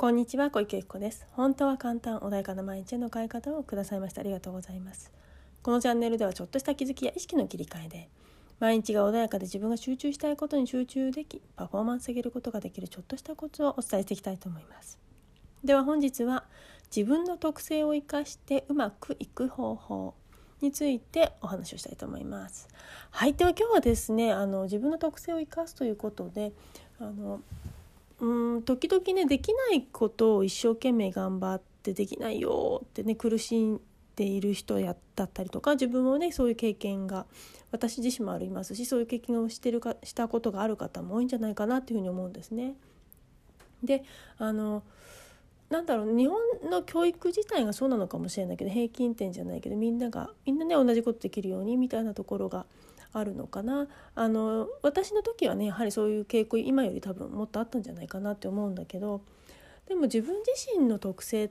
こんにちは小池由子です。本当は簡単穏やかな毎日への変え方をくださいましてありがとうございます。このチャンネルではちょっとした気づきや意識の切り替えで毎日が穏やかで自分が集中したいことに集中できパフォーマンス上げることができるちょっとしたコツをお伝えしていきたいと思います。では本日は自分の特性を生かしてうまくいく方法についてお話をしたいと思います。はい、では今日はですねあの自分の特性を生かすということであのうん時々ねできないことを一生懸命頑張ってできないよってね苦しんでいる人やだったりとか自分もねそういう経験が私自身もありますしそういう経験をしてるかしたことがある方も多いんじゃないかなっていうふうに思うんですね。であのなんだろう日本の教育自体がそうなのかもしれないけど平均点じゃないけどみんながみんなね同じことできるようにみたいなところがあるのかなあの私の時はねやはりそういう傾向今より多分もっとあったんじゃないかなって思うんだけどでも自分自身の特性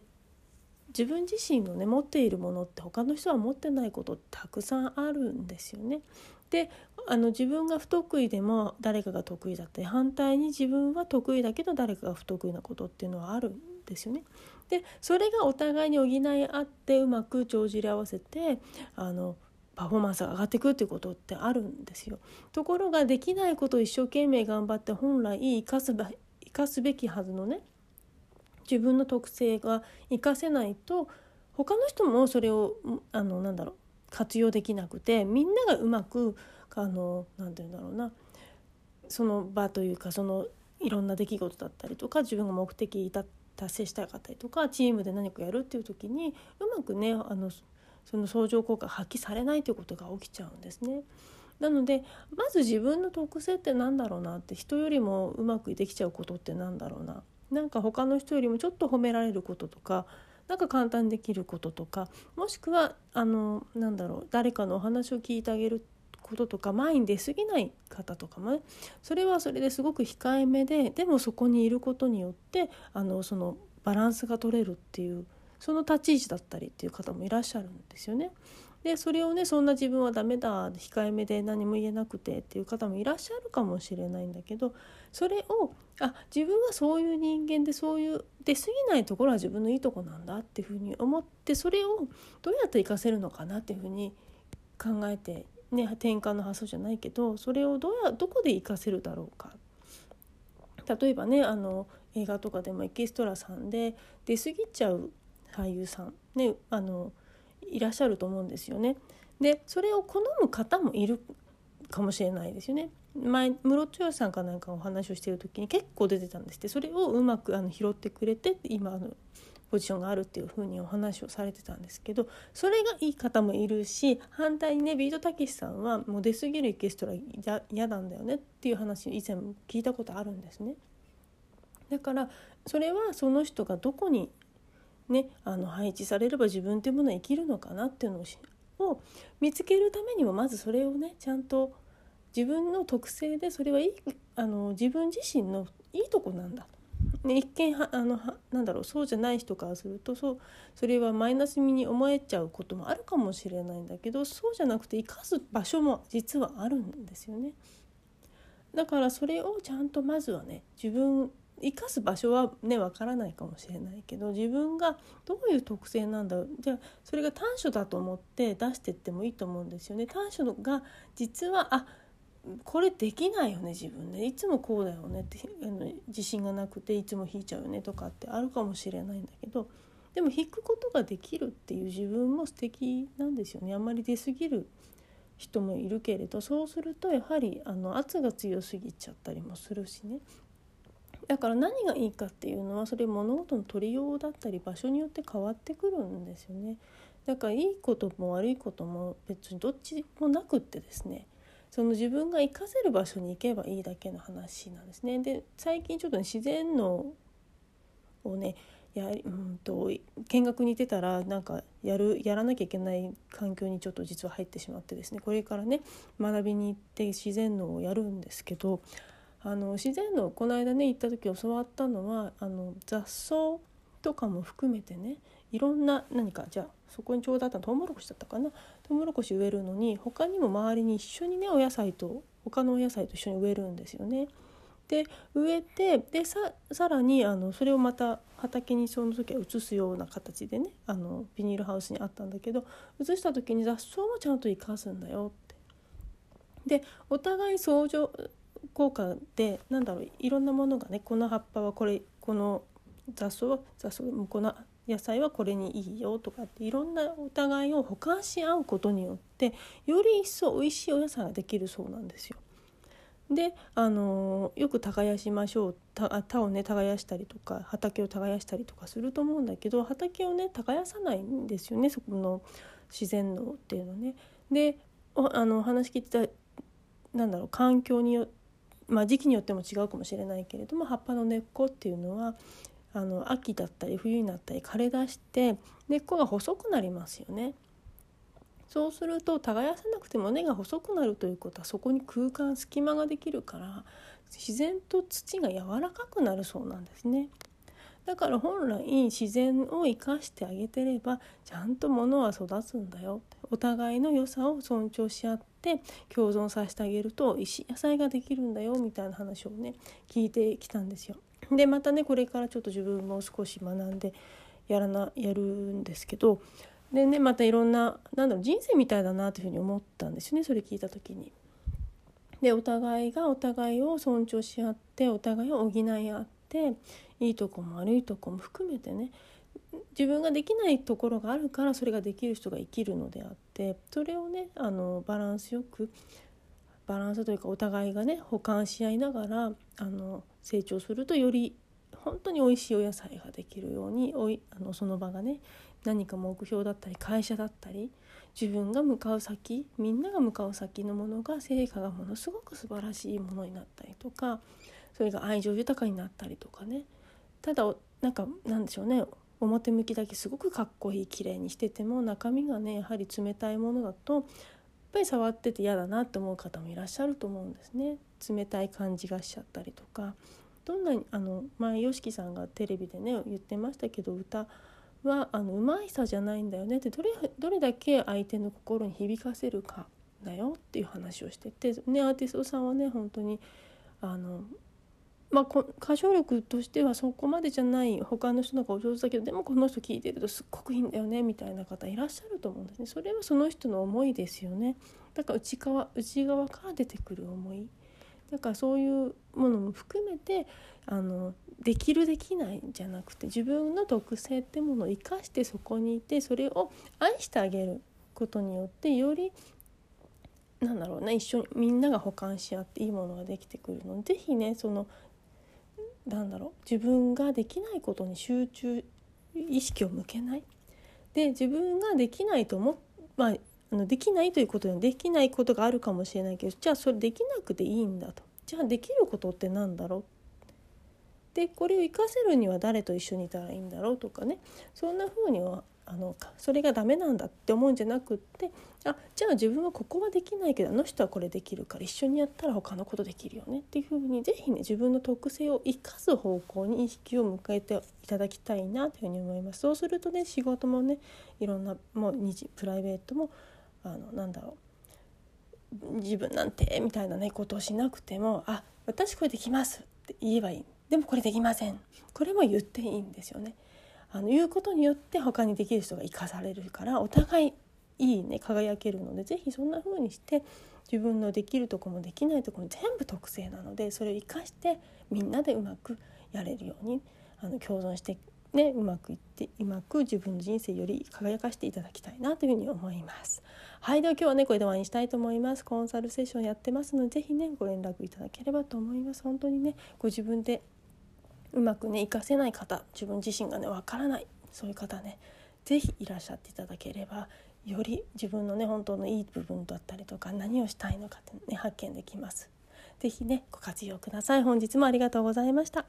自分自身のね持っているものって他の人は持ってないことたくさんあるんですよね。であの自分が不得意でも誰かが得意だって反対に自分は得意だけど誰かが不得意なことっていうのはあるんですよね。でそれがお互いに補い合ってうまく帳尻合わせてあのパフォーマンスが上がっていくっていうことってあるんですよ。ところができないことを一生懸命頑張って本来生かす生かすべきはずのね自分の特性が生かせないと他の人もそれをあのなんだろう活用できなくてみんながうまくあのなんて言うんだろうなその場というかそのいろんな出来事だったりとか自分が目的達成したかったりとかチームで何かやるっていう時にうまくねあのその相乗効果発揮されないということが起きちゃうんですね。なのでまず自分の特性って何だろうなって人よりもうまくできちゃうことって何だろうななんか他の人よりもちょっと褒められることとかなんか簡単にできることとかもしくはあのなんだろう誰かのお話を聞いてあげることとか前に出過ぎない方とかもねそれはそれですごく控えめででもそこにいることによってあのそのバランスが取れるっていうその立ち位置だったりっていう方もいらっしゃるんですよね。でそれをねそんな自分はダメだ控えめで何も言えなくてっていう方もいらっしゃるかもしれないんだけどそれをあ自分はそういう人間でそういう出過ぎないところは自分のいいとこなんだっていうふうに思ってそれをどうやって活かせるのかなっていうふうに考えてね転換の発想じゃないけどそれをどうやどこで活かせるだろうか例えばねあの映画とかでもエキストラさんで出過ぎちゃう俳優さんねあのいらっしゃると思うんですよね。でそれを好む方もいるかもしれないですよね。前室戸さんかなんかお話をしている時に結構出てたんですってそれをうまくあの拾ってくれて今のポジションがあるっていうふうにお話をされてたんですけどそれがいい方もいるし反対にねビートたけしさんはもう出過ぎるエキストラ嫌なんだよねっていう話以前聞いたことあるんですね。だからそれはその人がどこにね、あの配置されれば自分というものは生きるのかなっていうのを見つけるためにもまずそれをねちゃんと自分の特性でそれはいいあの自分自身のいいとこなんだね、一見はあのはなんだろうそうじゃない人からするとそうそれはマイナスに思えちゃうこともあるかもしれないんだけどそうじゃなくて生かす場所も実はあるんですよね。だからそれをちゃんとまずはね自分生かす場所はねわからないかもしれないけど自分がどういう特性なんだろう。じゃあそれが短所だと思って出してってもいいと思うんですよね。短所が実はあこれできないよね自分ねいつもこうだよねってあの自信がなくていつも引いちゃうよねとかってあるかもしれないんだけどでも引くことができるっていう自分も素敵なんですよね。あんまり出過ぎる人もいるけれどそうするとやはりあの圧が強すぎちゃったりもするしね。だから何がいいかっていうのはそれ物事の取りようだったり場所によって変わってくるんですよね。だからいいことも悪いことも別にどっちもなくってですねその自分が活かせる場所に行けばいいだけの話なんですね。で最近ちょっと、ね、自然のをねやうんと見学に行ってたらなんかやるやらなきゃいけない環境にちょっと実は入ってしまってですねこれからね学びに行って自然のをやるんですけどあの自然のこの間ね行った時教わったのはあの雑草とかも含めてねいろんな何かじゃあそこにちょうどあったトウモロコシだったかな？トウモロコシ植えるのに他にも周りに一緒にねお野菜と他のお野菜と一緒に植えるんですよね。で植えてでさらにあのそれをまた畑にその時は移すような形でねあのビニールハウスにあったんだけど移した時に雑草もちゃんと生かすんだよって。でお互い相乗効果でなんだろういろんなものがねこの葉っぱはこれこの雑草は雑草この野菜はこれにいいよとかっていろんなお互いを補完し合うことによってより一層美味しいお野菜ができるそうなんですよ。であのよく耕しましょう田をね耕したりとか畑を耕したりとかすると思うんだけど畑をね耕さないんですよねそこの自然のっていうのね。であの話聞いてたなんだろう環境によまあ時期によっても違うかもしれないけれども葉っぱの根っこっていうのはあの秋だったり冬になったり枯れ出して根っこが細くなりますよね。そうすると耕さなくても根が細くなるということはそこに空間隙間ができるから自然と土が柔らかくなるそうなんですね。だから本来自然を生かしてあげてればちゃんと物は育つんだよお互いの良さを尊重し合って共存させてあげると石野菜ができるんだよみたいな話をね聞いてきたんですよ。でまたねこれからちょっと自分も少し学んでやらなやるんですけどでねまたいろんななんだろう人生みたいだなというふうに思ったんですよねそれ聞いた時に。でお互いがお互いを尊重し合ってお互いを補い合っていいとこも悪いとこも含めてね自分ができないところがあるからそれができる人が生きるのであってそれをねあのバランスよくバランスというかお互いがね補完し合いながらあの成長するとより本当に美味しいお野菜ができるようにおいあのその場がね何か目標だったり会社だったり自分が向かう先みんなが向かう先のものが成果がものすごく素晴らしいものになったりとかそれが愛情豊かになったりとかね。ただなんかなんでしょうね。表向きだけすごくかっこいい綺麗にしてても中身がねやはり冷たいものだとやっぱり触ってて嫌だなって思う方もいらっしゃると思うんですね。冷たい感じがしちゃったりとか。どんなにあの前 YOSHIKI さんがテレビでね言ってましたけど歌はあのうまいさじゃないんだよねってどれどれだけ相手の心に響かせるかだよっていう話をしてて、ね、アーティストさんはね本当にあのまあ、歌唱力としてはそこまでじゃない他の人の方がお上手だけどでもこの人聴いてるとすっごくいいんだよねみたいな方いらっしゃると思うんですね。それはその人の思いですよね。だから内側内側から出てくる思い。だからそういうものも含めてあのできるできないじゃなくて自分の特性ってものを生かしてそこにいてそれを愛してあげることによってよりなんだろうな一緒にみんなが補完し合っていいものができてくるので是非ねそのなんだろう自分ができないことに集中意識を向けない。で自分ができないと思まああのできないということにできないことがあるかもしれないけどじゃあそれできなくていいんだと。じゃあできることって何だろう？でこれを活かせるには誰と一緒にいたらいいんだろうとかね。そんな風にはあのそれがダメなんだって思うんじゃなくってあじゃあ自分はここはできないけどあの人はこれできるから一緒にやったら他のことできるよねっていうふうに是非ね自分の特性を生かす方向に意識を向けていただきたいなというふうに思います。そうするとね仕事もねいろんなもう日プライベートもあのなんだろう。自分なんてみたいなねことをしなくても「あ私これできます」って言えばいい。でもこれできませんこれも言っていいんですよね。あの言うことによって他にできる人が生かされるからお互いいいね輝けるので是非そんな風にして自分のできるとこもできないとこも全部特性なのでそれを生かしてみんなでうまくやれるようにあの共存してねうまくいってうまく自分の人生より輝かしていただきたいなというふうに思います。はいでは今日はねこれで終わりにしたいと思います。コンサルセッションやってますので是非ねご連絡いただければと思います。本当にねご自分でうまくね活かせない方自分自身がねわからないそういう方ね是非いらっしゃっていただければより自分のね本当のいい部分だったりとか何をしたいのかってね発見できます。是非ねご活用ください。本日もありがとうございました。